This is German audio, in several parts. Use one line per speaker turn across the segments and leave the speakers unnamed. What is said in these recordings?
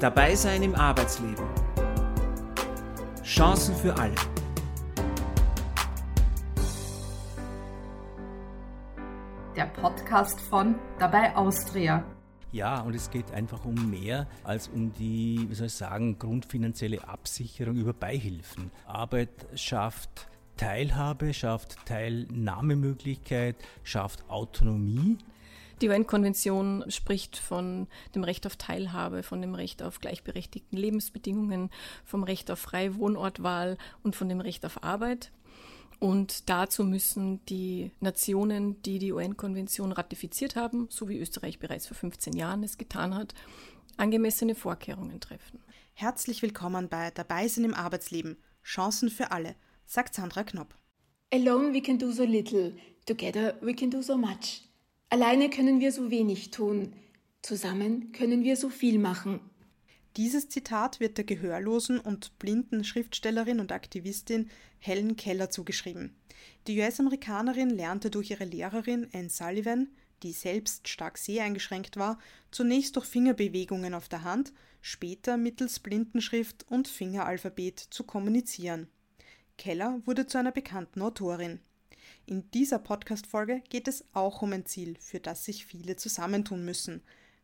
Dabei sein im Arbeitsleben. Chancen für alle.
Der Podcast von Dabei Austria.
Ja, und es geht einfach um mehr als um die, wie soll ich sagen, grundfinanzielle Absicherung über Beihilfen. Arbeit schafft Teilhabe, schafft Teilnahmemöglichkeit, schafft Autonomie.
Die UN-Konvention spricht von dem Recht auf Teilhabe, von dem Recht auf gleichberechtigten Lebensbedingungen, vom Recht auf freie Wohnortwahl und von dem Recht auf Arbeit. Und dazu müssen die Nationen, die die UN-Konvention ratifiziert haben, so wie Österreich bereits vor 15 Jahren es getan hat, angemessene Vorkehrungen treffen.
Herzlich willkommen bei Dabei sind im Arbeitsleben. Chancen für alle, sagt Sandra Knopp.
Alone we can do so little, together we can do so much. Alleine können wir so wenig tun, zusammen können wir so viel machen.
Dieses Zitat wird der gehörlosen und blinden Schriftstellerin und Aktivistin Helen Keller zugeschrieben. Die US-Amerikanerin lernte durch ihre Lehrerin Anne Sullivan, die selbst stark seheingeschränkt war, zunächst durch Fingerbewegungen auf der Hand, später mittels Blindenschrift und Fingeralphabet zu kommunizieren. Keller wurde zu einer bekannten Autorin. In dieser Podcast-Folge geht es auch um ein Ziel, für das sich viele zusammentun müssen: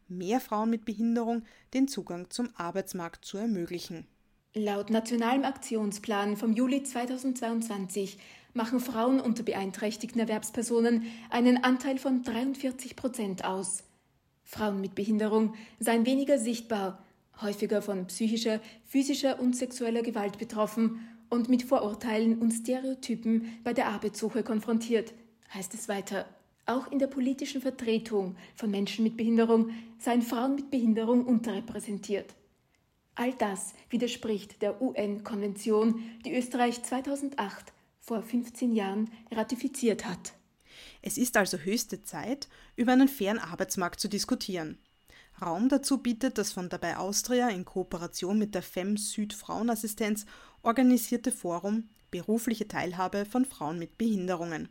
mehr Frauen mit Behinderung den Zugang zum Arbeitsmarkt zu ermöglichen.
Laut Nationalem Aktionsplan vom Juli 2022 machen Frauen unter beeinträchtigten Erwerbspersonen einen Anteil von 43 Prozent aus. Frauen mit Behinderung seien weniger sichtbar, häufiger von psychischer, physischer und sexueller Gewalt betroffen und mit Vorurteilen und Stereotypen bei der Arbeitssuche konfrontiert, heißt es weiter. Auch in der politischen Vertretung von Menschen mit Behinderung seien Frauen mit Behinderung unterrepräsentiert. All das widerspricht der UN-Konvention, die Österreich 2008 vor 15 Jahren ratifiziert hat.
Es ist also höchste Zeit, über einen fairen Arbeitsmarkt zu diskutieren. Raum dazu bietet das von Dabei Austria in Kooperation mit der FEM Süd Frauenassistenz organisierte Forum Berufliche Teilhabe von Frauen mit Behinderungen.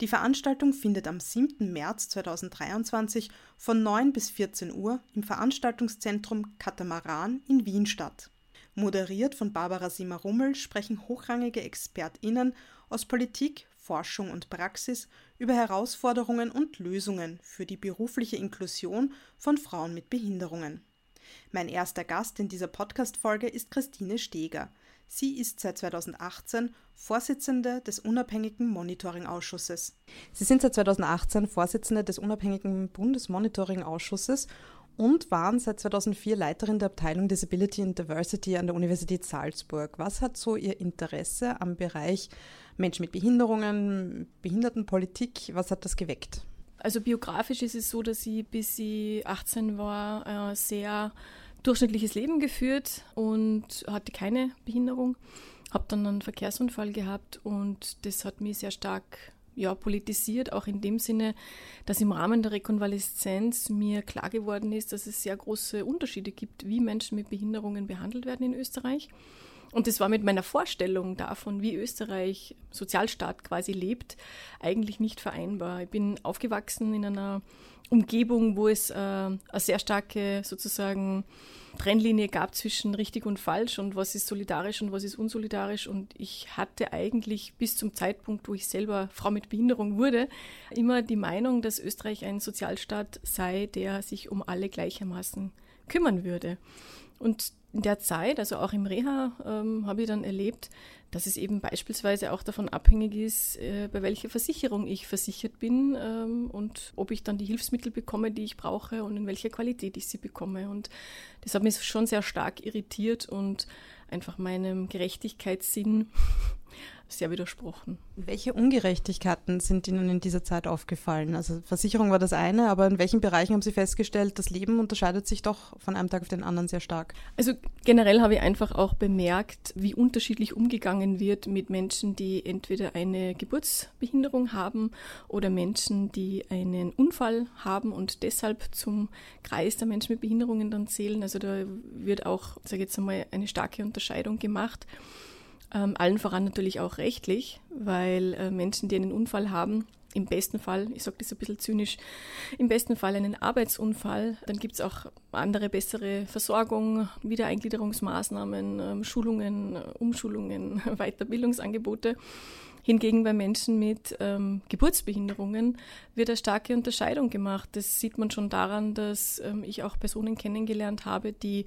Die Veranstaltung findet am 7. März 2023 von 9 bis 14 Uhr im Veranstaltungszentrum Katamaran in Wien statt. Moderiert von Barbara Simmer-Rummel sprechen hochrangige ExpertInnen aus Politik, Forschung und Praxis über Herausforderungen und Lösungen für die berufliche Inklusion von Frauen mit Behinderungen. Mein erster Gast in dieser Podcast-Folge ist Christine Steger. Sie ist seit 2018 Vorsitzende des unabhängigen Monitoring-Ausschusses. Sie sind seit 2018 Vorsitzende des unabhängigen Bundesmonitoring-Ausschusses und waren seit 2004 Leiterin der Abteilung Disability and Diversity an der Universität Salzburg. Was hat so Ihr Interesse am Bereich Menschen mit Behinderungen, Behindertenpolitik, was hat das geweckt?
Also biografisch ist es so, dass ich bis ich 18 war äh, sehr durchschnittliches Leben geführt und hatte keine Behinderung. Habe dann einen Verkehrsunfall gehabt und das hat mich sehr stark ja, politisiert, auch in dem Sinne, dass im Rahmen der Rekonvaleszenz mir klar geworden ist, dass es sehr große Unterschiede gibt, wie Menschen mit Behinderungen behandelt werden in Österreich. Und das war mit meiner Vorstellung davon, wie Österreich Sozialstaat quasi lebt, eigentlich nicht vereinbar. Ich bin aufgewachsen in einer Umgebung, wo es äh, eine sehr starke sozusagen Trennlinie gab zwischen richtig und falsch und was ist solidarisch und was ist unsolidarisch. Und ich hatte eigentlich bis zum Zeitpunkt, wo ich selber Frau mit Behinderung wurde, immer die Meinung, dass Österreich ein Sozialstaat sei, der sich um alle gleichermaßen kümmern würde. Und in der Zeit, also auch im Reha, ähm, habe ich dann erlebt, dass es eben beispielsweise auch davon abhängig ist, äh, bei welcher Versicherung ich versichert bin ähm, und ob ich dann die Hilfsmittel bekomme, die ich brauche und in welcher Qualität ich sie bekomme. Und das hat mich schon sehr stark irritiert und einfach meinem Gerechtigkeitssinn sehr widersprochen.
Welche Ungerechtigkeiten sind Ihnen in dieser Zeit aufgefallen? Also Versicherung war das eine, aber in welchen Bereichen haben Sie festgestellt, das Leben unterscheidet sich doch von einem Tag auf den anderen sehr stark?
Also generell habe ich einfach auch bemerkt, wie unterschiedlich umgegangen wird mit Menschen, die entweder eine Geburtsbehinderung haben oder Menschen, die einen Unfall haben und deshalb zum Kreis der Menschen mit Behinderungen dann zählen. Also da wird auch, sage ich jetzt einmal, eine starke Unterscheidung gemacht. Ähm, allen voran natürlich auch rechtlich, weil äh, Menschen, die einen Unfall haben, im besten Fall, ich sage das ein bisschen zynisch, im besten Fall einen Arbeitsunfall. Dann gibt es auch andere bessere Versorgung, Wiedereingliederungsmaßnahmen, ähm, Schulungen, Umschulungen, Weiterbildungsangebote. Hingegen bei Menschen mit ähm, Geburtsbehinderungen wird eine starke Unterscheidung gemacht. Das sieht man schon daran, dass ähm, ich auch Personen kennengelernt habe, die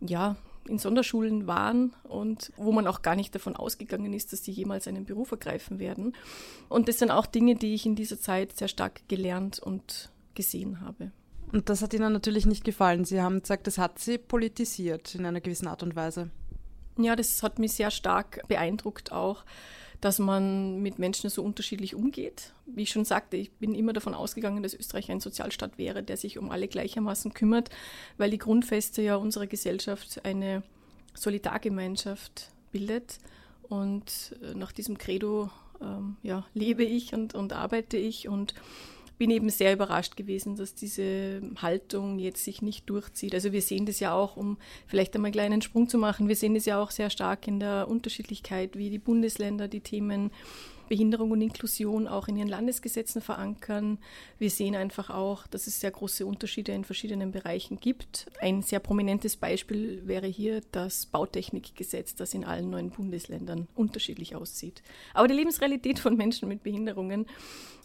ja in Sonderschulen waren und wo man auch gar nicht davon ausgegangen ist, dass sie jemals einen Beruf ergreifen werden. Und das sind auch Dinge, die ich in dieser Zeit sehr stark gelernt und gesehen habe.
Und das hat Ihnen natürlich nicht gefallen. Sie haben gesagt, das hat Sie politisiert in einer gewissen Art und Weise.
Ja, das hat mich sehr stark beeindruckt auch dass man mit Menschen so unterschiedlich umgeht. Wie ich schon sagte, ich bin immer davon ausgegangen, dass Österreich ein Sozialstaat wäre, der sich um alle gleichermaßen kümmert, weil die Grundfeste ja unserer Gesellschaft eine Solidargemeinschaft bildet. Und äh, nach diesem Credo ähm, ja, lebe ich und, und arbeite ich und bin eben sehr überrascht gewesen, dass diese Haltung jetzt sich nicht durchzieht. Also wir sehen das ja auch, um vielleicht einmal einen kleinen Sprung zu machen, wir sehen das ja auch sehr stark in der Unterschiedlichkeit, wie die Bundesländer die Themen Behinderung und Inklusion auch in ihren Landesgesetzen verankern. Wir sehen einfach auch, dass es sehr große Unterschiede in verschiedenen Bereichen gibt. Ein sehr prominentes Beispiel wäre hier das Bautechnikgesetz, das in allen neuen Bundesländern unterschiedlich aussieht. Aber die Lebensrealität von Menschen mit Behinderungen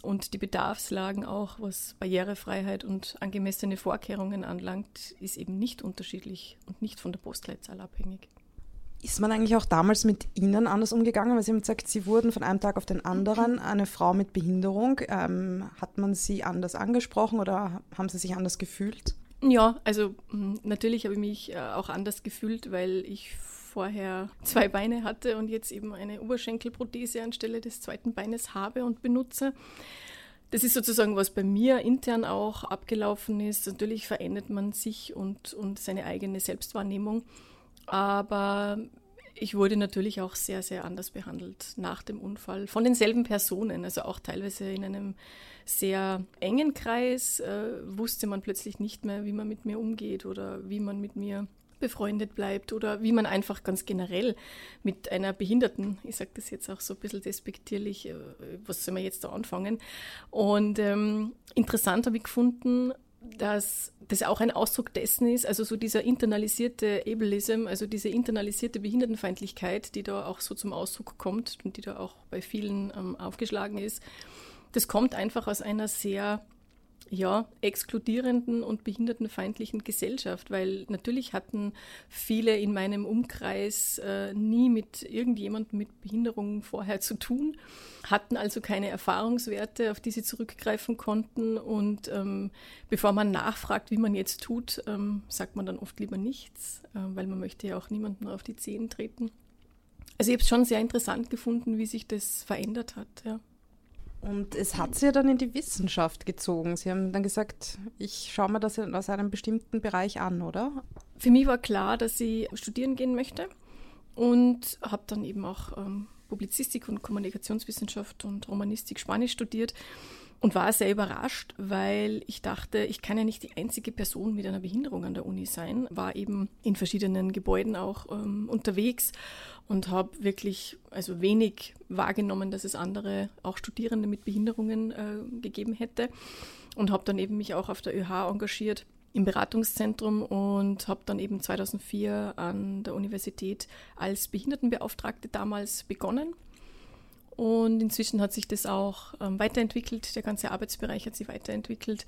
und die Bedarfslagen auch, was Barrierefreiheit und angemessene Vorkehrungen anlangt, ist eben nicht unterschiedlich und nicht von der Postleitzahl abhängig.
Ist man eigentlich auch damals mit Ihnen anders umgegangen? Weil Sie haben gesagt, Sie wurden von einem Tag auf den anderen eine Frau mit Behinderung. Ähm, hat man Sie anders angesprochen oder haben Sie sich anders gefühlt?
Ja, also hm, natürlich habe ich mich äh, auch anders gefühlt, weil ich vorher zwei Beine hatte und jetzt eben eine Oberschenkelprothese anstelle des zweiten Beines habe und benutze. Das ist sozusagen, was bei mir intern auch abgelaufen ist. Natürlich verändert man sich und, und seine eigene Selbstwahrnehmung. Aber ich wurde natürlich auch sehr, sehr anders behandelt nach dem Unfall von denselben Personen, also auch teilweise in einem sehr engen Kreis äh, wusste man plötzlich nicht mehr, wie man mit mir umgeht oder wie man mit mir befreundet bleibt oder wie man einfach ganz generell mit einer Behinderten, ich sage das jetzt auch so ein bisschen despektierlich, äh, was soll man jetzt da anfangen? Und ähm, interessant habe ich gefunden, dass das auch ein Ausdruck dessen ist, also so dieser internalisierte Ableism, also diese internalisierte Behindertenfeindlichkeit, die da auch so zum Ausdruck kommt und die da auch bei vielen ähm, aufgeschlagen ist, das kommt einfach aus einer sehr ja, exkludierenden und behindertenfeindlichen Gesellschaft, weil natürlich hatten viele in meinem Umkreis äh, nie mit irgendjemandem mit Behinderung vorher zu tun, hatten also keine Erfahrungswerte, auf die sie zurückgreifen konnten. Und ähm, bevor man nachfragt, wie man jetzt tut, ähm, sagt man dann oft lieber nichts, äh, weil man möchte ja auch niemandem auf die Zehen treten. Also ich habe es schon sehr interessant gefunden, wie sich das verändert hat, ja.
Und es hat sie ja dann in die Wissenschaft gezogen. Sie haben dann gesagt, ich schaue mir das aus einem bestimmten Bereich an, oder?
Für mich war klar, dass ich studieren gehen möchte und habe dann eben auch ähm, Publizistik und Kommunikationswissenschaft und Romanistik Spanisch studiert und war sehr überrascht, weil ich dachte, ich kann ja nicht die einzige Person mit einer Behinderung an der Uni sein, war eben in verschiedenen Gebäuden auch ähm, unterwegs und habe wirklich also wenig wahrgenommen, dass es andere, auch Studierende mit Behinderungen äh, gegeben hätte. Und habe dann eben mich auch auf der ÖH engagiert im Beratungszentrum und habe dann eben 2004 an der Universität als Behindertenbeauftragte damals begonnen und inzwischen hat sich das auch ähm, weiterentwickelt. Der ganze Arbeitsbereich hat sich weiterentwickelt.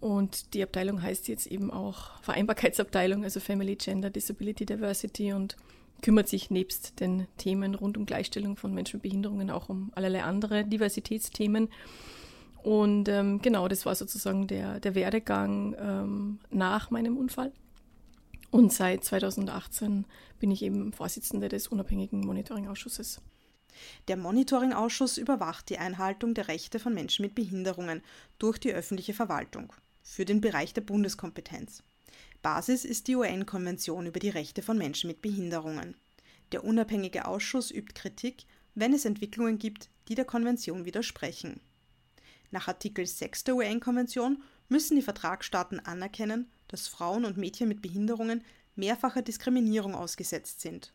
Und die Abteilung heißt jetzt eben auch Vereinbarkeitsabteilung, also Family, Gender, Disability, Diversity und kümmert sich nebst den Themen rund um Gleichstellung von Menschen mit Behinderungen auch um allerlei andere Diversitätsthemen. Und ähm, genau, das war sozusagen der, der Werdegang ähm, nach meinem Unfall. Und seit 2018 bin ich eben Vorsitzende des unabhängigen Monitoringausschusses.
Der Monitoringausschuss überwacht die Einhaltung der Rechte von Menschen mit Behinderungen durch die öffentliche Verwaltung für den Bereich der Bundeskompetenz. Basis ist die UN-Konvention über die Rechte von Menschen mit Behinderungen. Der unabhängige Ausschuss übt Kritik, wenn es Entwicklungen gibt, die der Konvention widersprechen. Nach Artikel 6 der UN-Konvention müssen die Vertragsstaaten anerkennen, dass Frauen und Mädchen mit Behinderungen mehrfacher Diskriminierung ausgesetzt sind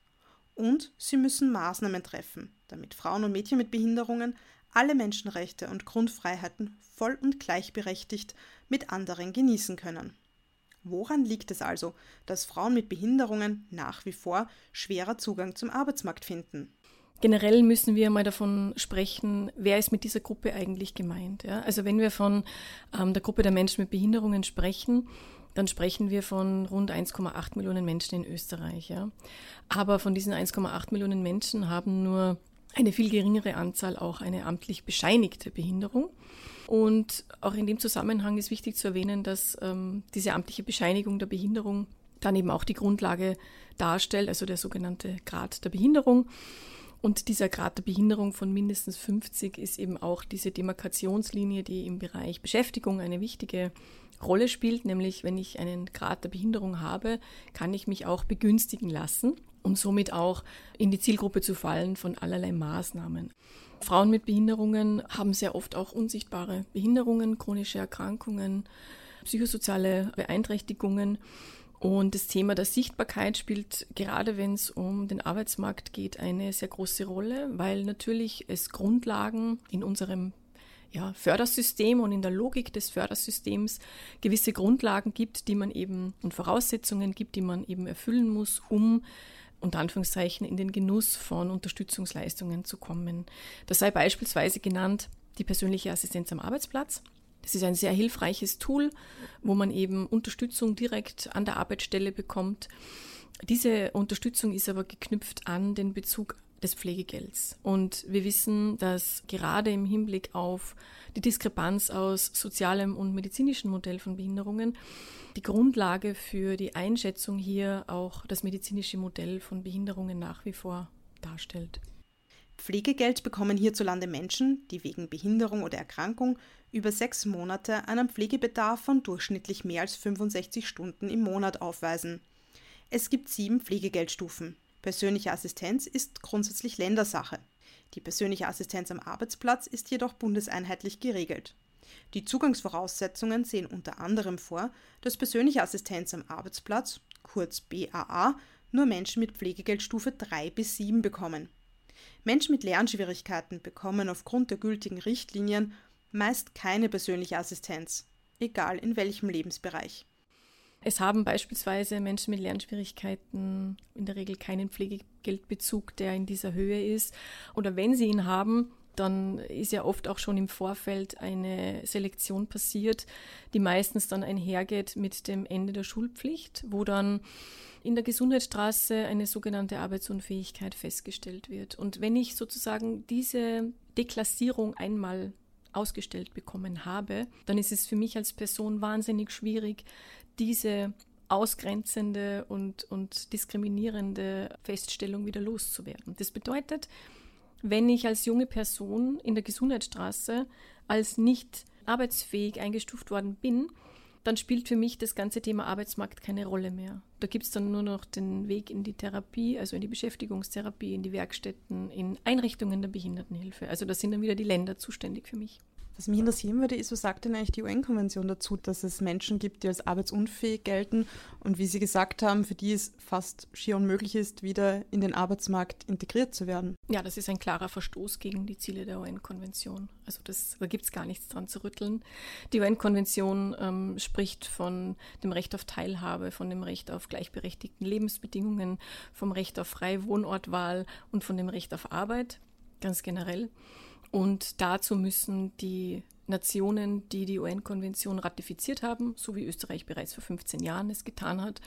und sie müssen Maßnahmen treffen, damit Frauen und Mädchen mit Behinderungen alle Menschenrechte und Grundfreiheiten voll und gleichberechtigt mit anderen genießen können. Woran liegt es also, dass Frauen mit Behinderungen nach wie vor schwerer Zugang zum Arbeitsmarkt finden?
Generell müssen wir mal davon sprechen, wer ist mit dieser Gruppe eigentlich gemeint. Ja? Also wenn wir von ähm, der Gruppe der Menschen mit Behinderungen sprechen, dann sprechen wir von rund 1,8 Millionen Menschen in Österreich. Ja? Aber von diesen 1,8 Millionen Menschen haben nur eine viel geringere Anzahl auch eine amtlich bescheinigte Behinderung. Und auch in dem Zusammenhang ist wichtig zu erwähnen, dass ähm, diese amtliche Bescheinigung der Behinderung dann eben auch die Grundlage darstellt, also der sogenannte Grad der Behinderung. Und dieser Grad der Behinderung von mindestens 50 ist eben auch diese Demarkationslinie, die im Bereich Beschäftigung eine wichtige Rolle spielt, nämlich wenn ich einen Grad der Behinderung habe, kann ich mich auch begünstigen lassen, um somit auch in die Zielgruppe zu fallen von allerlei Maßnahmen. Frauen mit Behinderungen haben sehr oft auch unsichtbare Behinderungen, chronische Erkrankungen, psychosoziale Beeinträchtigungen. Und das Thema der Sichtbarkeit spielt gerade wenn es um den Arbeitsmarkt geht eine sehr große Rolle, weil natürlich es Grundlagen in unserem ja, Fördersystem und in der Logik des Fördersystems gewisse Grundlagen gibt, die man eben und Voraussetzungen gibt, die man eben erfüllen muss, um unter Anführungszeichen in den Genuss von Unterstützungsleistungen zu kommen. Das sei beispielsweise genannt die persönliche Assistenz am Arbeitsplatz. Das ist ein sehr hilfreiches Tool, wo man eben Unterstützung direkt an der Arbeitsstelle bekommt. Diese Unterstützung ist aber geknüpft an den Bezug des Pflegegelds. Und wir wissen, dass gerade im Hinblick auf die Diskrepanz aus sozialem und medizinischem Modell von Behinderungen die Grundlage für die Einschätzung hier auch das medizinische Modell von Behinderungen nach wie vor darstellt.
Pflegegeld bekommen hierzulande Menschen, die wegen Behinderung oder Erkrankung über sechs Monate einen Pflegebedarf von durchschnittlich mehr als 65 Stunden im Monat aufweisen. Es gibt sieben Pflegegeldstufen. Persönliche Assistenz ist grundsätzlich Ländersache. Die persönliche Assistenz am Arbeitsplatz ist jedoch bundeseinheitlich geregelt. Die Zugangsvoraussetzungen sehen unter anderem vor, dass persönliche Assistenz am Arbeitsplatz, kurz BAA, nur Menschen mit Pflegegeldstufe 3 bis 7 bekommen. Menschen mit Lernschwierigkeiten bekommen aufgrund der gültigen Richtlinien meist keine persönliche Assistenz, egal in welchem Lebensbereich.
Es haben beispielsweise Menschen mit Lernschwierigkeiten in der Regel keinen Pflegegeldbezug, der in dieser Höhe ist. Oder wenn sie ihn haben, dann ist ja oft auch schon im Vorfeld eine Selektion passiert, die meistens dann einhergeht mit dem Ende der Schulpflicht, wo dann in der Gesundheitsstraße eine sogenannte Arbeitsunfähigkeit festgestellt wird. Und wenn ich sozusagen diese Deklassierung einmal ausgestellt bekommen habe, dann ist es für mich als Person wahnsinnig schwierig, diese ausgrenzende und, und diskriminierende Feststellung wieder loszuwerden. Das bedeutet, wenn ich als junge Person in der Gesundheitsstraße als nicht arbeitsfähig eingestuft worden bin, dann spielt für mich das ganze Thema Arbeitsmarkt keine Rolle mehr. Da gibt es dann nur noch den Weg in die Therapie, also in die Beschäftigungstherapie, in die Werkstätten, in Einrichtungen der Behindertenhilfe. Also da sind dann wieder die Länder zuständig für mich.
Was mich interessieren würde, ist, was sagt denn eigentlich die UN-Konvention dazu, dass es Menschen gibt, die als arbeitsunfähig gelten und wie Sie gesagt haben, für die es fast schier unmöglich ist, wieder in den Arbeitsmarkt integriert zu werden?
Ja, das ist ein klarer Verstoß gegen die Ziele der UN-Konvention. Also das, da gibt es gar nichts dran zu rütteln. Die UN-Konvention ähm, spricht von dem Recht auf Teilhabe, von dem Recht auf gleichberechtigten Lebensbedingungen, vom Recht auf freie Wohnortwahl und von dem Recht auf Arbeit, ganz generell. Und dazu müssen die Nationen, die die UN-Konvention ratifiziert haben, so wie Österreich bereits vor 15 Jahren es getan hat,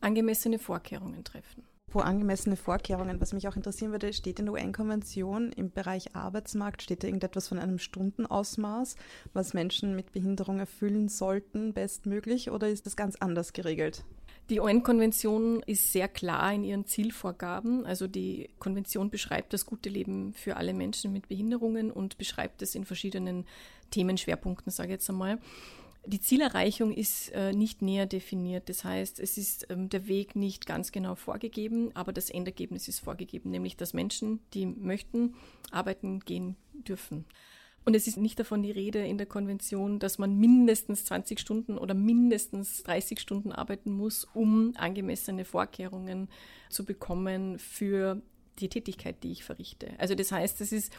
angemessene Vorkehrungen treffen.
Pro angemessene Vorkehrungen, was mich auch interessieren würde, steht in der UN-Konvention im Bereich Arbeitsmarkt, steht da irgendetwas von einem Stundenausmaß, was Menschen mit Behinderung erfüllen sollten, bestmöglich, oder ist das ganz anders geregelt?
Die UN-Konvention ist sehr klar in ihren Zielvorgaben. Also die Konvention beschreibt das gute Leben für alle Menschen mit Behinderungen und beschreibt es in verschiedenen Themenschwerpunkten, sage ich jetzt einmal. Die Zielerreichung ist äh, nicht näher definiert. Das heißt, es ist ähm, der Weg nicht ganz genau vorgegeben, aber das Endergebnis ist vorgegeben, nämlich dass Menschen, die möchten, arbeiten gehen dürfen. Und es ist nicht davon die Rede in der Konvention, dass man mindestens 20 Stunden oder mindestens 30 Stunden arbeiten muss, um angemessene Vorkehrungen zu bekommen für die Tätigkeit, die ich verrichte. Also das heißt, es ist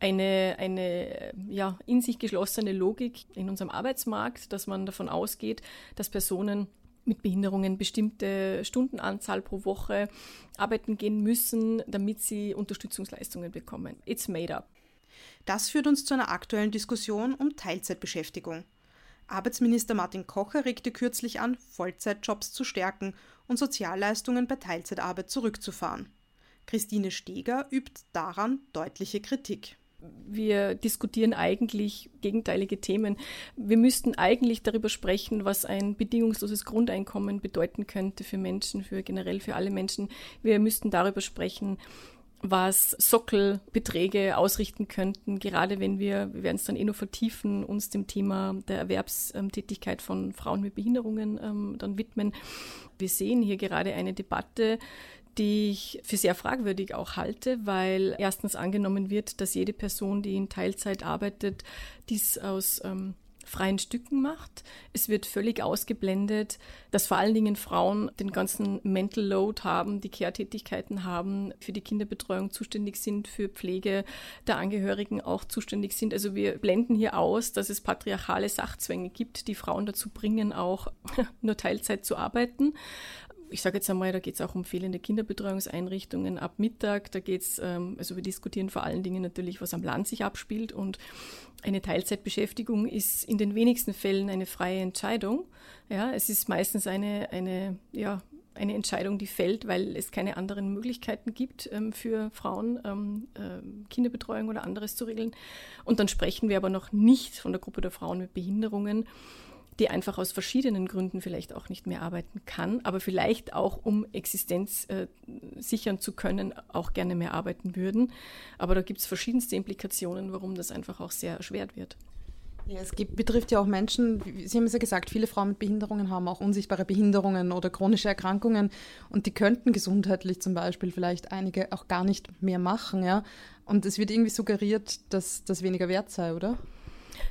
eine, eine ja, in sich geschlossene Logik in unserem Arbeitsmarkt, dass man davon ausgeht, dass Personen mit Behinderungen bestimmte Stundenanzahl pro Woche arbeiten gehen müssen, damit sie Unterstützungsleistungen bekommen. It's made up.
Das führt uns zu einer aktuellen Diskussion um Teilzeitbeschäftigung. Arbeitsminister Martin Kocher regte kürzlich an, Vollzeitjobs zu stärken und Sozialleistungen bei Teilzeitarbeit zurückzufahren. Christine Steger übt daran deutliche Kritik
wir diskutieren eigentlich gegenteilige Themen. Wir müssten eigentlich darüber sprechen, was ein bedingungsloses Grundeinkommen bedeuten könnte für Menschen, für generell für alle Menschen. Wir müssten darüber sprechen, was Sockelbeträge ausrichten könnten, gerade wenn wir, wir werden es dann eh noch vertiefen, uns dem Thema der Erwerbstätigkeit von Frauen mit Behinderungen ähm, dann widmen. Wir sehen hier gerade eine Debatte, die ich für sehr fragwürdig auch halte, weil erstens angenommen wird, dass jede Person, die in Teilzeit arbeitet, dies aus ähm, freien Stücken macht. Es wird völlig ausgeblendet, dass vor allen Dingen Frauen den ganzen Mental Load haben, die Care-Tätigkeiten haben, für die Kinderbetreuung zuständig sind, für Pflege der Angehörigen auch zuständig sind. Also wir blenden hier aus, dass es patriarchale Sachzwänge gibt, die Frauen dazu bringen, auch nur Teilzeit zu arbeiten ich sage jetzt einmal, da geht es auch um fehlende Kinderbetreuungseinrichtungen ab Mittag. Da geht es, ähm, also wir diskutieren vor allen Dingen natürlich, was am Land sich abspielt. Und eine Teilzeitbeschäftigung ist in den wenigsten Fällen eine freie Entscheidung. Ja, es ist meistens eine, eine, ja, eine Entscheidung, die fällt, weil es keine anderen Möglichkeiten gibt ähm, für Frauen, ähm, äh, Kinderbetreuung oder anderes zu regeln. Und dann sprechen wir aber noch nicht von der Gruppe der Frauen mit Behinderungen die einfach aus verschiedenen Gründen vielleicht auch nicht mehr arbeiten kann, aber vielleicht auch, um Existenz äh, sichern zu können, auch gerne mehr arbeiten würden. Aber da gibt es verschiedenste Implikationen, warum das einfach auch sehr erschwert wird.
Ja, es gibt, betrifft ja auch Menschen, Sie haben es ja gesagt, viele Frauen mit Behinderungen haben auch unsichtbare Behinderungen oder chronische Erkrankungen und die könnten gesundheitlich zum Beispiel vielleicht einige auch gar nicht mehr machen, ja. Und es wird irgendwie suggeriert, dass das weniger wert sei, oder?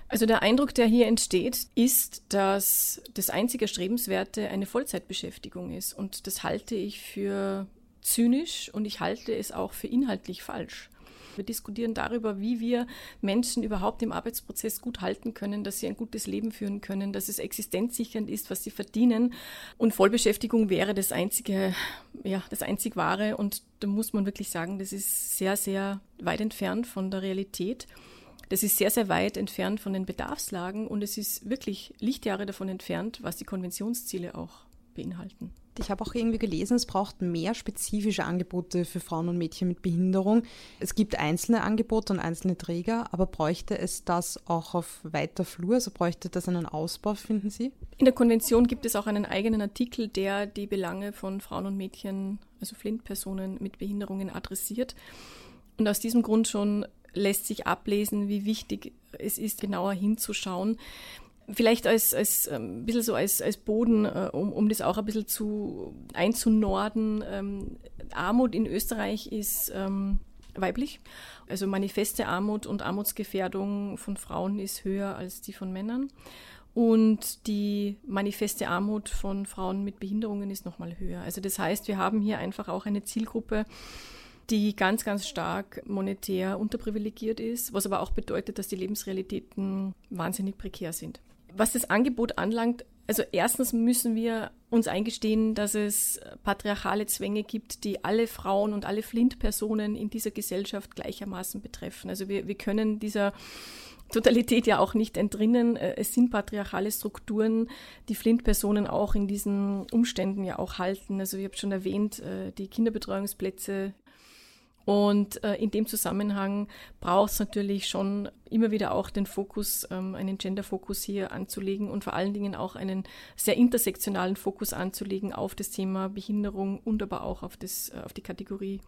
Also der Eindruck, der hier entsteht, ist, dass das einzige Strebenswerte eine Vollzeitbeschäftigung ist. Und das halte ich für zynisch und ich halte es auch für inhaltlich falsch. Wir diskutieren darüber, wie wir Menschen überhaupt im Arbeitsprozess gut halten können, dass sie ein gutes Leben führen können, dass es existenzsichernd ist, was sie verdienen. Und Vollbeschäftigung wäre das einzige, ja, das einzig wahre. Und da muss man wirklich sagen, das ist sehr, sehr weit entfernt von der Realität. Das ist sehr, sehr weit entfernt von den Bedarfslagen und es ist wirklich Lichtjahre davon entfernt, was die Konventionsziele auch beinhalten.
Ich habe auch irgendwie gelesen, es braucht mehr spezifische Angebote für Frauen und Mädchen mit Behinderung. Es gibt einzelne Angebote und einzelne Träger, aber bräuchte es das auch auf weiter Flur? Also bräuchte das einen Ausbau, finden Sie?
In der Konvention gibt es auch einen eigenen Artikel, der die Belange von Frauen und Mädchen, also Flint-Personen mit Behinderungen adressiert. Und aus diesem Grund schon lässt sich ablesen, wie wichtig es ist, genauer hinzuschauen. Vielleicht als, als ähm, ein bisschen so als, als Boden, äh, um, um das auch ein bisschen zu einzunorden. Ähm, Armut in Österreich ist ähm, weiblich. Also manifeste Armut und Armutsgefährdung von Frauen ist höher als die von Männern. Und die manifeste Armut von Frauen mit Behinderungen ist nochmal höher. Also das heißt, wir haben hier einfach auch eine Zielgruppe, die ganz, ganz stark monetär unterprivilegiert ist, was aber auch bedeutet, dass die Lebensrealitäten wahnsinnig prekär sind. Was das Angebot anlangt, also erstens müssen wir uns eingestehen, dass es patriarchale Zwänge gibt, die alle Frauen und alle Flint-Personen in dieser Gesellschaft gleichermaßen betreffen. Also wir, wir können dieser Totalität ja auch nicht entrinnen. Es sind patriarchale Strukturen, die Flint-Personen auch in diesen Umständen ja auch halten. Also ich habe schon erwähnt, äh, die Kinderbetreuungsplätze und äh, in dem Zusammenhang braucht es natürlich schon immer wieder auch den Fokus, ähm, einen Gender-Fokus hier anzulegen und vor allen Dingen auch einen sehr intersektionalen Fokus anzulegen auf das Thema Behinderung und aber auch auf, das, äh, auf die Kategorie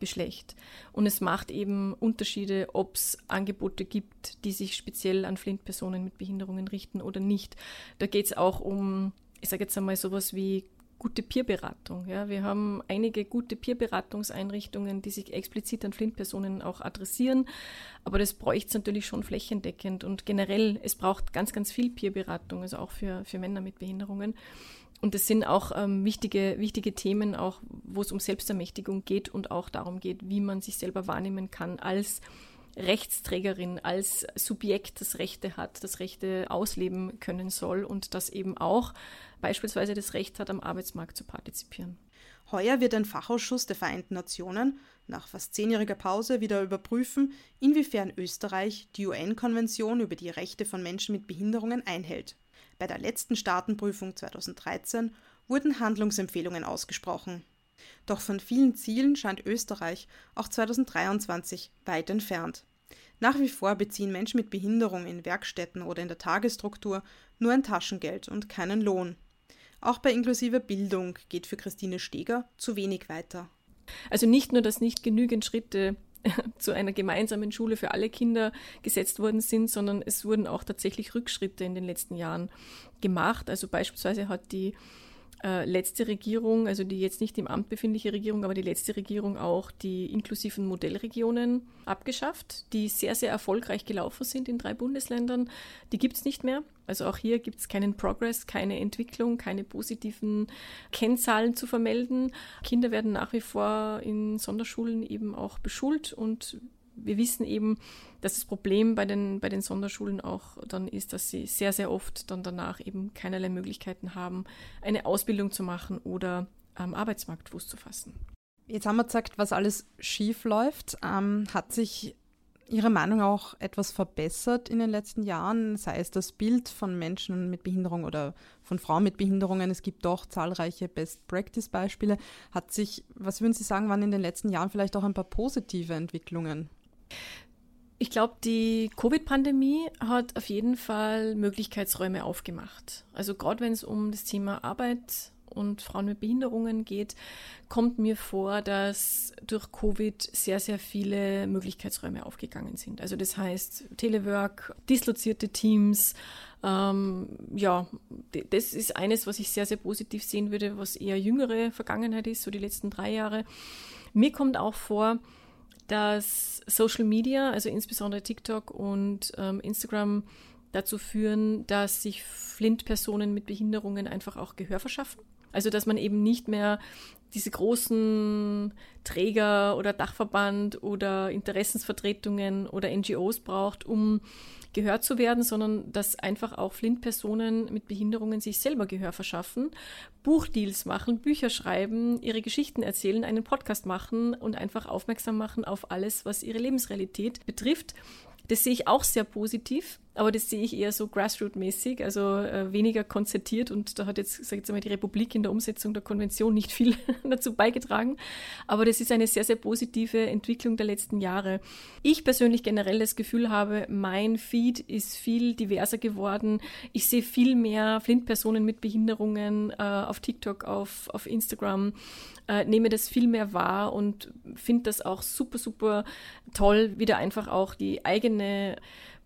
Geschlecht. Und es macht eben Unterschiede, ob es Angebote gibt, die sich speziell an Flint-Personen mit Behinderungen richten oder nicht. Da geht es auch um, ich sage jetzt einmal sowas wie gute Peerberatung. Ja. Wir haben einige gute Peerberatungseinrichtungen, die sich explizit an Flint-Personen auch adressieren, aber das bräuchte es natürlich schon flächendeckend und generell, es braucht ganz, ganz viel Peerberatung, also auch für, für Männer mit Behinderungen. Und das sind auch ähm, wichtige, wichtige Themen, auch wo es um Selbstermächtigung geht und auch darum geht, wie man sich selber wahrnehmen kann als Rechtsträgerin, als Subjekt das Rechte hat, das Rechte ausleben können soll und das eben auch beispielsweise das Recht hat, am Arbeitsmarkt zu partizipieren.
Heuer wird ein Fachausschuss der Vereinten Nationen nach fast zehnjähriger Pause wieder überprüfen, inwiefern Österreich die UN-Konvention über die Rechte von Menschen mit Behinderungen einhält. Bei der letzten Staatenprüfung 2013 wurden Handlungsempfehlungen ausgesprochen. Doch von vielen Zielen scheint Österreich auch 2023 weit entfernt. Nach wie vor beziehen Menschen mit Behinderung in Werkstätten oder in der Tagesstruktur nur ein Taschengeld und keinen Lohn. Auch bei inklusiver Bildung geht für Christine Steger zu wenig weiter.
Also nicht nur, dass nicht genügend Schritte zu einer gemeinsamen Schule für alle Kinder gesetzt worden sind, sondern es wurden auch tatsächlich Rückschritte in den letzten Jahren gemacht. Also beispielsweise hat die äh, letzte Regierung, also die jetzt nicht im Amt befindliche Regierung, aber die letzte Regierung auch die inklusiven Modellregionen abgeschafft, die sehr, sehr erfolgreich gelaufen sind in drei Bundesländern. Die gibt es nicht mehr. Also auch hier gibt es keinen Progress, keine Entwicklung, keine positiven Kennzahlen zu vermelden. Kinder werden nach wie vor in Sonderschulen eben auch beschult und wir wissen eben, dass das Problem bei den, bei den Sonderschulen auch dann ist, dass sie sehr, sehr oft dann danach eben keinerlei Möglichkeiten haben, eine Ausbildung zu machen oder am Arbeitsmarkt Fuß zu fassen.
Jetzt haben wir gesagt, was alles schief läuft. Ähm, hat sich Ihre Meinung auch etwas verbessert in den letzten Jahren, sei es das Bild von Menschen mit Behinderung oder von Frauen mit Behinderungen? Es gibt doch zahlreiche Best-Practice-Beispiele. Hat sich, was würden Sie sagen, waren in den letzten Jahren vielleicht auch ein paar positive Entwicklungen?
Ich glaube, die Covid-Pandemie hat auf jeden Fall Möglichkeitsräume aufgemacht. Also gerade wenn es um das Thema Arbeit und Frauen mit Behinderungen geht, kommt mir vor, dass durch Covid sehr, sehr viele Möglichkeitsräume aufgegangen sind. Also das heißt Telework, dislozierte Teams, ähm, ja, das ist eines, was ich sehr, sehr positiv sehen würde, was eher jüngere Vergangenheit ist, so die letzten drei Jahre. Mir kommt auch vor, dass Social Media, also insbesondere TikTok und ähm, Instagram, dazu führen, dass sich Flint-Personen mit Behinderungen einfach auch Gehör verschaffen. Also dass man eben nicht mehr diese großen Träger oder Dachverband oder Interessensvertretungen oder NGOs braucht, um gehört zu werden, sondern dass einfach auch Flint-Personen mit Behinderungen sich selber Gehör verschaffen, Buchdeals machen, Bücher schreiben, ihre Geschichten erzählen, einen Podcast machen und einfach aufmerksam machen auf alles, was ihre Lebensrealität betrifft. Das sehe ich auch sehr positiv aber das sehe ich eher so grassroot-mäßig, also äh, weniger konzertiert und da hat jetzt, sag jetzt mal, die Republik in der Umsetzung der Konvention nicht viel dazu beigetragen. Aber das ist eine sehr, sehr positive Entwicklung der letzten Jahre. Ich persönlich generell das Gefühl habe, mein Feed ist viel diverser geworden. Ich sehe viel mehr Flint-Personen mit Behinderungen äh, auf TikTok, auf, auf Instagram, äh, nehme das viel mehr wahr und finde das auch super, super toll, wieder einfach auch die eigene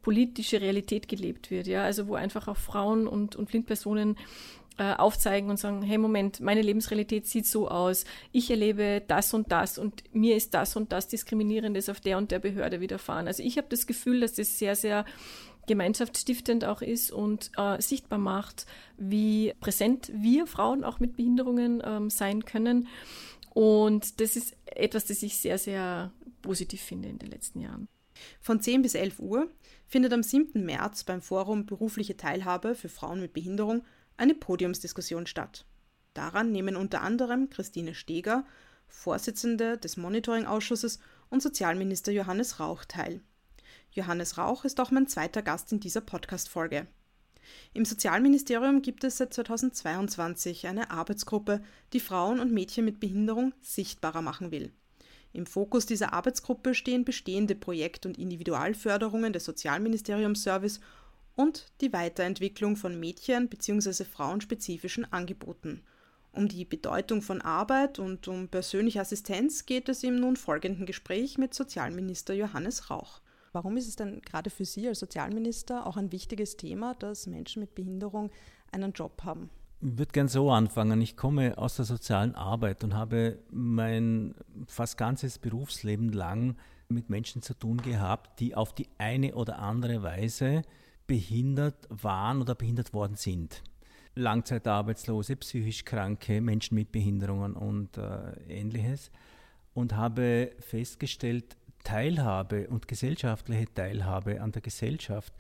politische Realität gelebt wird, ja, also wo einfach auch Frauen und, und Blindpersonen äh, aufzeigen und sagen, hey Moment, meine Lebensrealität sieht so aus, ich erlebe das und das und mir ist das und das Diskriminierendes auf der und der Behörde widerfahren. Also ich habe das Gefühl, dass das sehr, sehr gemeinschaftsstiftend auch ist und äh, sichtbar macht, wie präsent wir Frauen auch mit Behinderungen ähm, sein können. Und das ist etwas, das ich sehr, sehr positiv finde in den letzten Jahren.
Von 10 bis 11 Uhr findet am 7. März beim Forum Berufliche Teilhabe für Frauen mit Behinderung eine Podiumsdiskussion statt. Daran nehmen unter anderem Christine Steger, Vorsitzende des Monitoring-Ausschusses, und Sozialminister Johannes Rauch teil. Johannes Rauch ist auch mein zweiter Gast in dieser Podcast-Folge. Im Sozialministerium gibt es seit 2022 eine Arbeitsgruppe, die Frauen und Mädchen mit Behinderung sichtbarer machen will. Im Fokus dieser Arbeitsgruppe stehen bestehende Projekt- und Individualförderungen des Sozialministeriums-Service und die Weiterentwicklung von Mädchen- bzw. frauenspezifischen Angeboten. Um die Bedeutung von Arbeit und um persönliche Assistenz geht es im nun folgenden Gespräch mit Sozialminister Johannes Rauch. Warum ist es denn gerade für Sie als Sozialminister auch ein wichtiges Thema, dass Menschen mit Behinderung einen Job haben?
Würde gern so anfangen. Ich komme aus der sozialen Arbeit und habe mein fast ganzes Berufsleben lang mit Menschen zu tun gehabt, die auf die eine oder andere Weise behindert waren oder behindert worden sind. Langzeitarbeitslose, psychisch kranke, Menschen mit Behinderungen und äh, ähnliches. Und habe festgestellt, Teilhabe und gesellschaftliche Teilhabe an der Gesellschaft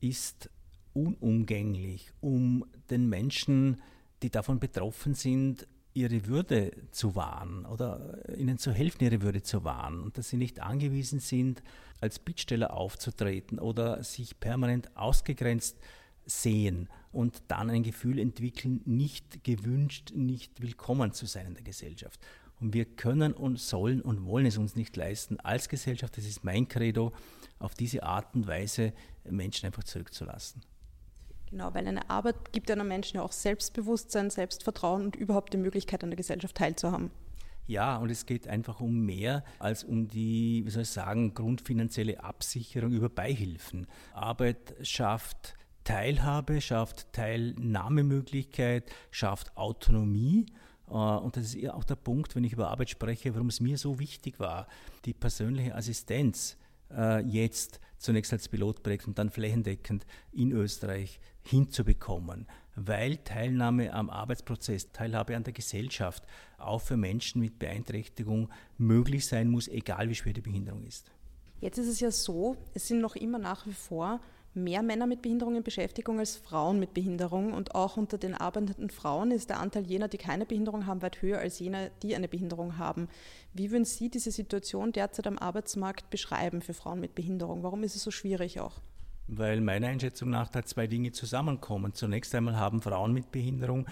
ist unumgänglich, um den Menschen, die davon betroffen sind, ihre Würde zu wahren oder ihnen zu helfen, ihre Würde zu wahren und dass sie nicht angewiesen sind, als Bittsteller aufzutreten oder sich permanent ausgegrenzt sehen und dann ein Gefühl entwickeln, nicht gewünscht, nicht willkommen zu sein in der Gesellschaft. Und wir können und sollen und wollen es uns nicht leisten, als Gesellschaft, das ist mein Credo, auf diese Art und Weise Menschen einfach zurückzulassen.
Genau, weil eine Arbeit gibt einem Menschen ja auch Selbstbewusstsein, Selbstvertrauen und überhaupt die Möglichkeit, an der Gesellschaft teilzuhaben.
Ja, und es geht einfach um mehr als um die, wie soll ich sagen, grundfinanzielle Absicherung über Beihilfen. Arbeit schafft Teilhabe, schafft Teilnahmemöglichkeit, schafft Autonomie. Äh, und das ist auch der Punkt, wenn ich über Arbeit spreche, warum es mir so wichtig war, die persönliche Assistenz äh, jetzt zunächst als Pilotprojekt und dann flächendeckend in Österreich hinzubekommen, weil Teilnahme am Arbeitsprozess, Teilhabe an der Gesellschaft auch für Menschen mit Beeinträchtigung möglich sein muss, egal wie schwer die Behinderung ist.
Jetzt ist es ja so, es sind noch immer nach wie vor mehr Männer mit Behinderung in Beschäftigung als Frauen mit Behinderung. Und auch unter den arbeitenden Frauen ist der Anteil jener, die keine Behinderung haben, weit höher als jener, die eine Behinderung haben. Wie würden Sie diese Situation derzeit am Arbeitsmarkt beschreiben für Frauen mit Behinderung? Warum ist es so schwierig auch?
Weil meiner Einschätzung nach da zwei Dinge zusammenkommen. Zunächst einmal haben Frauen mit Behinderung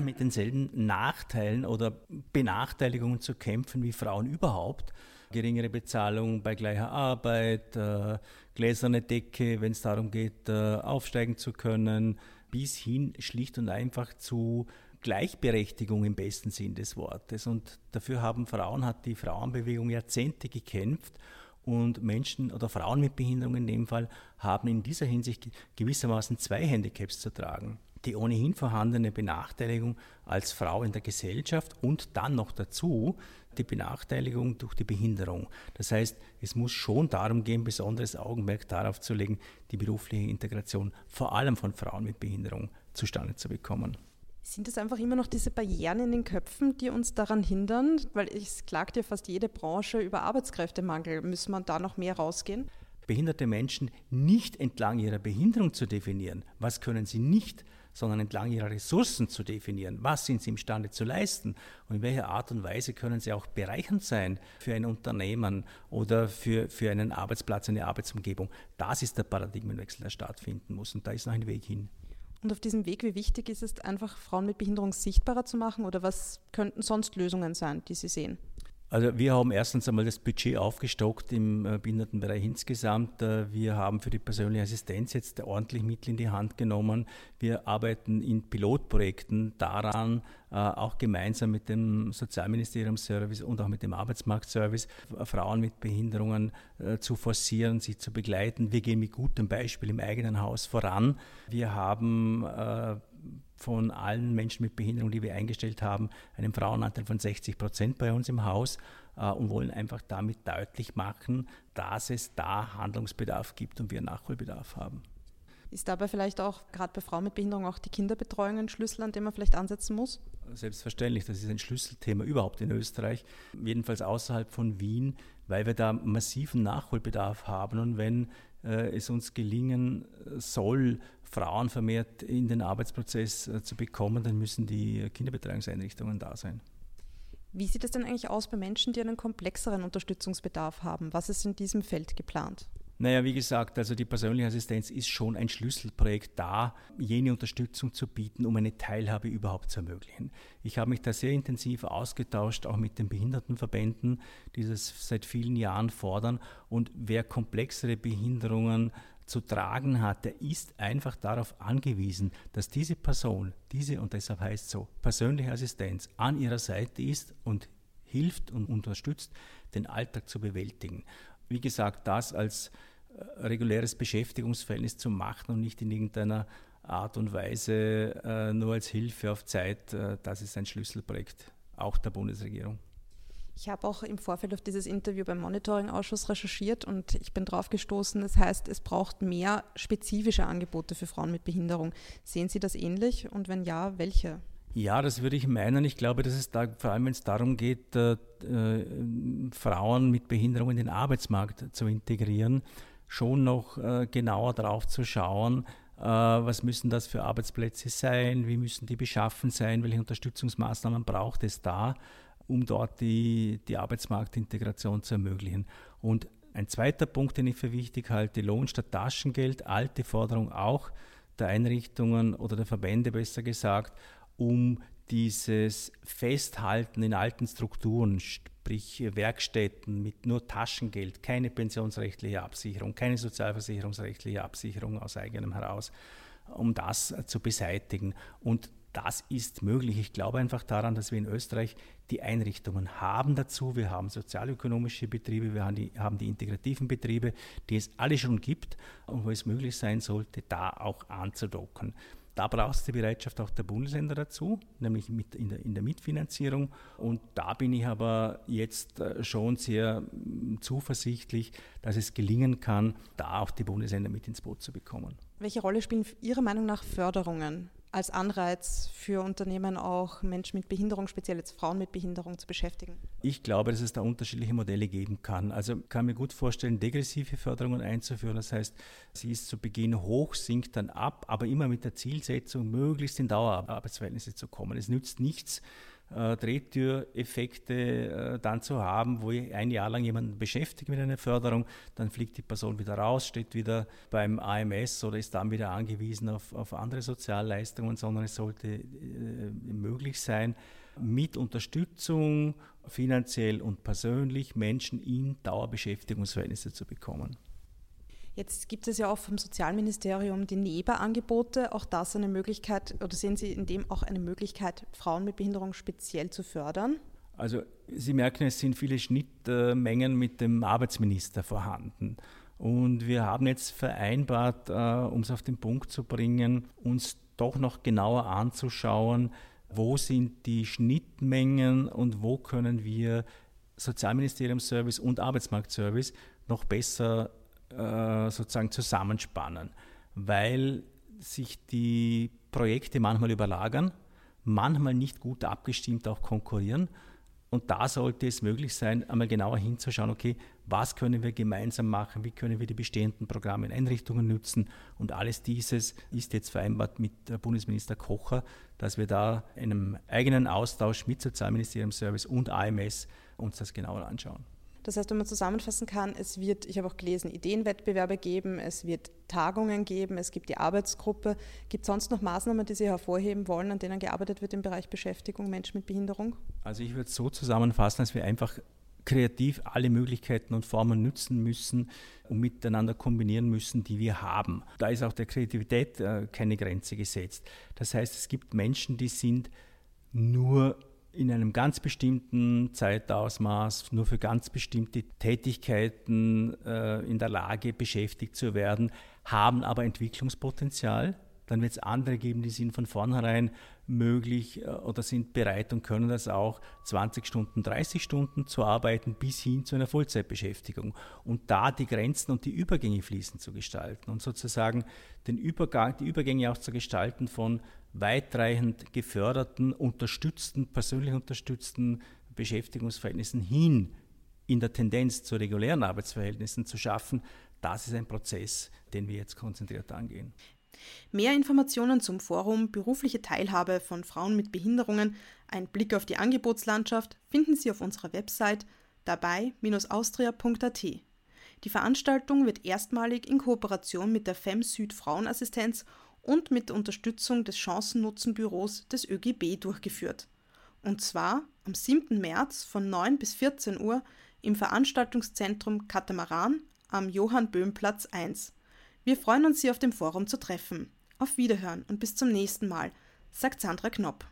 mit denselben Nachteilen oder Benachteiligungen zu kämpfen wie Frauen überhaupt geringere Bezahlung bei gleicher Arbeit, äh, gläserne Decke, wenn es darum geht, äh, aufsteigen zu können, bis hin schlicht und einfach zu Gleichberechtigung im besten Sinn des Wortes. Und dafür haben Frauen, hat die Frauenbewegung Jahrzehnte gekämpft. Und Menschen oder Frauen mit Behinderung in dem Fall haben in dieser Hinsicht gewissermaßen zwei Handicaps zu tragen die ohnehin vorhandene Benachteiligung als Frau in der Gesellschaft und dann noch dazu die Benachteiligung durch die Behinderung. Das heißt, es muss schon darum gehen, besonderes Augenmerk darauf zu legen, die berufliche Integration vor allem von Frauen mit Behinderung zustande zu bekommen.
Sind es einfach immer noch diese Barrieren in den Köpfen, die uns daran hindern? Weil es klagt ja fast jede Branche über Arbeitskräftemangel. Müssen wir da noch mehr rausgehen?
Behinderte Menschen nicht entlang ihrer Behinderung zu definieren. Was können sie nicht? Sondern entlang ihrer Ressourcen zu definieren. Was sind sie imstande zu leisten und in welcher Art und Weise können sie auch bereichernd sein für ein Unternehmen oder für, für einen Arbeitsplatz, eine Arbeitsumgebung. Das ist der Paradigmenwechsel, der stattfinden muss und da ist noch ein Weg hin.
Und auf diesem Weg, wie wichtig ist es einfach, Frauen mit Behinderung sichtbarer zu machen oder was könnten sonst Lösungen sein, die Sie sehen?
Also wir haben erstens einmal das Budget aufgestockt im äh, Behindertenbereich insgesamt. Äh, wir haben für die persönliche Assistenz jetzt ordentlich Mittel in die Hand genommen. Wir arbeiten in Pilotprojekten daran, äh, auch gemeinsam mit dem Sozialministeriumsservice und auch mit dem Arbeitsmarktservice, Frauen mit Behinderungen zu forcieren, sie zu begleiten. Wir gehen mit gutem Beispiel im eigenen Haus voran. Wir haben von allen Menschen mit Behinderung, die wir eingestellt haben, einen Frauenanteil von 60 Prozent bei uns im Haus äh, und wollen einfach damit deutlich machen, dass es da Handlungsbedarf gibt und wir Nachholbedarf haben.
Ist dabei vielleicht auch gerade bei Frauen mit Behinderung auch die Kinderbetreuung ein Schlüssel, an dem man vielleicht ansetzen muss?
Selbstverständlich, das ist ein Schlüsselthema überhaupt in Österreich, jedenfalls außerhalb von Wien, weil wir da massiven Nachholbedarf haben. Und wenn äh, es uns gelingen soll, Frauen vermehrt in den Arbeitsprozess äh, zu bekommen, dann müssen die Kinderbetreuungseinrichtungen da sein.
Wie sieht es denn eigentlich aus bei Menschen, die einen komplexeren Unterstützungsbedarf haben? Was ist in diesem Feld geplant?
Naja, wie gesagt, also die persönliche Assistenz ist schon ein Schlüsselprojekt da, jene Unterstützung zu bieten, um eine Teilhabe überhaupt zu ermöglichen. Ich habe mich da sehr intensiv ausgetauscht, auch mit den Behindertenverbänden, die das seit vielen Jahren fordern. Und wer komplexere Behinderungen zu tragen hat, der ist einfach darauf angewiesen, dass diese Person, diese, und deshalb heißt so, persönliche Assistenz an ihrer Seite ist und hilft und unterstützt, den Alltag zu bewältigen. Wie gesagt, das als äh, reguläres Beschäftigungsverhältnis zu machen und nicht in irgendeiner Art und Weise äh, nur als Hilfe auf Zeit, äh, das ist ein Schlüsselprojekt auch der Bundesregierung.
Ich habe auch im Vorfeld auf dieses Interview beim Monitoring-Ausschuss recherchiert und ich bin drauf gestoßen, das heißt, es braucht mehr spezifische Angebote für Frauen mit Behinderung. Sehen Sie das ähnlich und wenn ja, welche?
Ja, das würde ich meinen. Ich glaube, dass es da, vor allem wenn es darum geht, äh, äh, Frauen mit Behinderung in den Arbeitsmarkt zu integrieren, schon noch äh, genauer darauf zu schauen, äh, was müssen das für Arbeitsplätze sein, wie müssen die beschaffen sein, welche Unterstützungsmaßnahmen braucht es da, um dort die, die Arbeitsmarktintegration zu ermöglichen. Und ein zweiter Punkt, den ich für wichtig halte, Lohn statt Taschengeld, alte Forderung auch der Einrichtungen oder der Verbände besser gesagt, um dieses Festhalten in alten Strukturen, sprich Werkstätten mit nur Taschengeld, keine pensionsrechtliche Absicherung, keine sozialversicherungsrechtliche Absicherung aus eigenem heraus, um das zu beseitigen. Und das ist möglich. Ich glaube einfach daran, dass wir in Österreich die Einrichtungen haben dazu. Wir haben sozialökonomische Betriebe, wir haben die, haben die integrativen Betriebe, die es alle schon gibt und wo es möglich sein sollte, da auch anzudocken. Da braucht es die Bereitschaft auch der Bundesländer dazu, nämlich mit in, der, in der Mitfinanzierung. Und da bin ich aber jetzt äh, schon sehr mm, zuversichtlich, dass es gelingen kann, da auch die Bundesländer mit ins Boot zu bekommen.
Welche Rolle spielen Ihrer Meinung nach Förderungen als Anreiz für Unternehmen auch Menschen mit Behinderung, speziell jetzt Frauen mit Behinderung zu beschäftigen?
Ich glaube, dass es da unterschiedliche Modelle geben kann. Also kann mir gut vorstellen, degressive Förderungen einzuführen. Das heißt, sie ist zu Beginn hoch, sinkt dann ab, aber immer mit der Zielsetzung, möglichst in Dauerarbeitsverhältnisse zu kommen. Es nützt nichts, äh, Drehtüreffekte äh, dann zu haben, wo ich ein Jahr lang jemanden beschäftige mit einer Förderung, dann fliegt die Person wieder raus, steht wieder beim AMS oder ist dann wieder angewiesen auf, auf andere Sozialleistungen, sondern es sollte äh, möglich sein, mit Unterstützung finanziell und persönlich Menschen in Dauerbeschäftigungsverhältnisse zu bekommen.
Jetzt gibt es ja auch vom Sozialministerium die NEBA-Angebote. Auch das eine Möglichkeit, oder sehen Sie in dem auch eine Möglichkeit, Frauen mit Behinderung speziell zu fördern?
Also Sie merken, es sind viele Schnittmengen mit dem Arbeitsminister vorhanden. Und wir haben jetzt vereinbart, äh, um es auf den Punkt zu bringen, uns doch noch genauer anzuschauen, wo sind die Schnittmengen und wo können wir Sozialministeriumsservice und Arbeitsmarktservice noch besser äh, sozusagen zusammenspannen, weil sich die Projekte manchmal überlagern, manchmal nicht gut abgestimmt auch konkurrieren. Und da sollte es möglich sein, einmal genauer hinzuschauen, okay, was können wir gemeinsam machen, wie können wir die bestehenden Programme in Einrichtungen nutzen. Und alles dieses ist jetzt vereinbart mit Bundesminister Kocher, dass wir da in einem eigenen Austausch mit Sozialministerium Service und AMS uns das genauer anschauen.
Das heißt, wenn man zusammenfassen kann, es wird, ich habe auch gelesen, Ideenwettbewerbe geben, es wird Tagungen geben, es gibt die Arbeitsgruppe. Gibt es sonst noch Maßnahmen, die Sie hervorheben wollen, an denen gearbeitet wird im Bereich Beschäftigung Menschen mit Behinderung?
Also ich würde es so zusammenfassen, dass wir einfach kreativ alle Möglichkeiten und Formen nützen müssen und miteinander kombinieren müssen, die wir haben. Da ist auch der Kreativität äh, keine Grenze gesetzt. Das heißt, es gibt Menschen, die sind nur in einem ganz bestimmten Zeitausmaß nur für ganz bestimmte Tätigkeiten äh, in der Lage, beschäftigt zu werden, haben aber Entwicklungspotenzial. Dann wird es andere geben, die sind von vornherein möglich äh, oder sind bereit und können das auch 20 Stunden, 30 Stunden zu arbeiten bis hin zu einer Vollzeitbeschäftigung. Und da die Grenzen und die Übergänge fließend zu gestalten und sozusagen den Übergang, die Übergänge auch zu gestalten von weitreichend geförderten, unterstützten, persönlich unterstützten Beschäftigungsverhältnissen hin in der Tendenz zu regulären Arbeitsverhältnissen zu schaffen, das ist ein Prozess, den wir jetzt konzentriert angehen.
Mehr Informationen zum Forum Berufliche Teilhabe von Frauen mit Behinderungen, ein Blick auf die Angebotslandschaft finden Sie auf unserer Website dabei-austria.at. Die Veranstaltung wird erstmalig in Kooperation mit der FEM Süd Frauenassistenz und mit Unterstützung des Chancennutzenbüros des ÖGB durchgeführt. Und zwar am 7. März von 9 bis 14 Uhr im Veranstaltungszentrum Katamaran am Johann-Böhm-Platz 1. Wir freuen uns, Sie auf dem Forum zu treffen. Auf Wiederhören und bis zum nächsten Mal, sagt Sandra Knopp.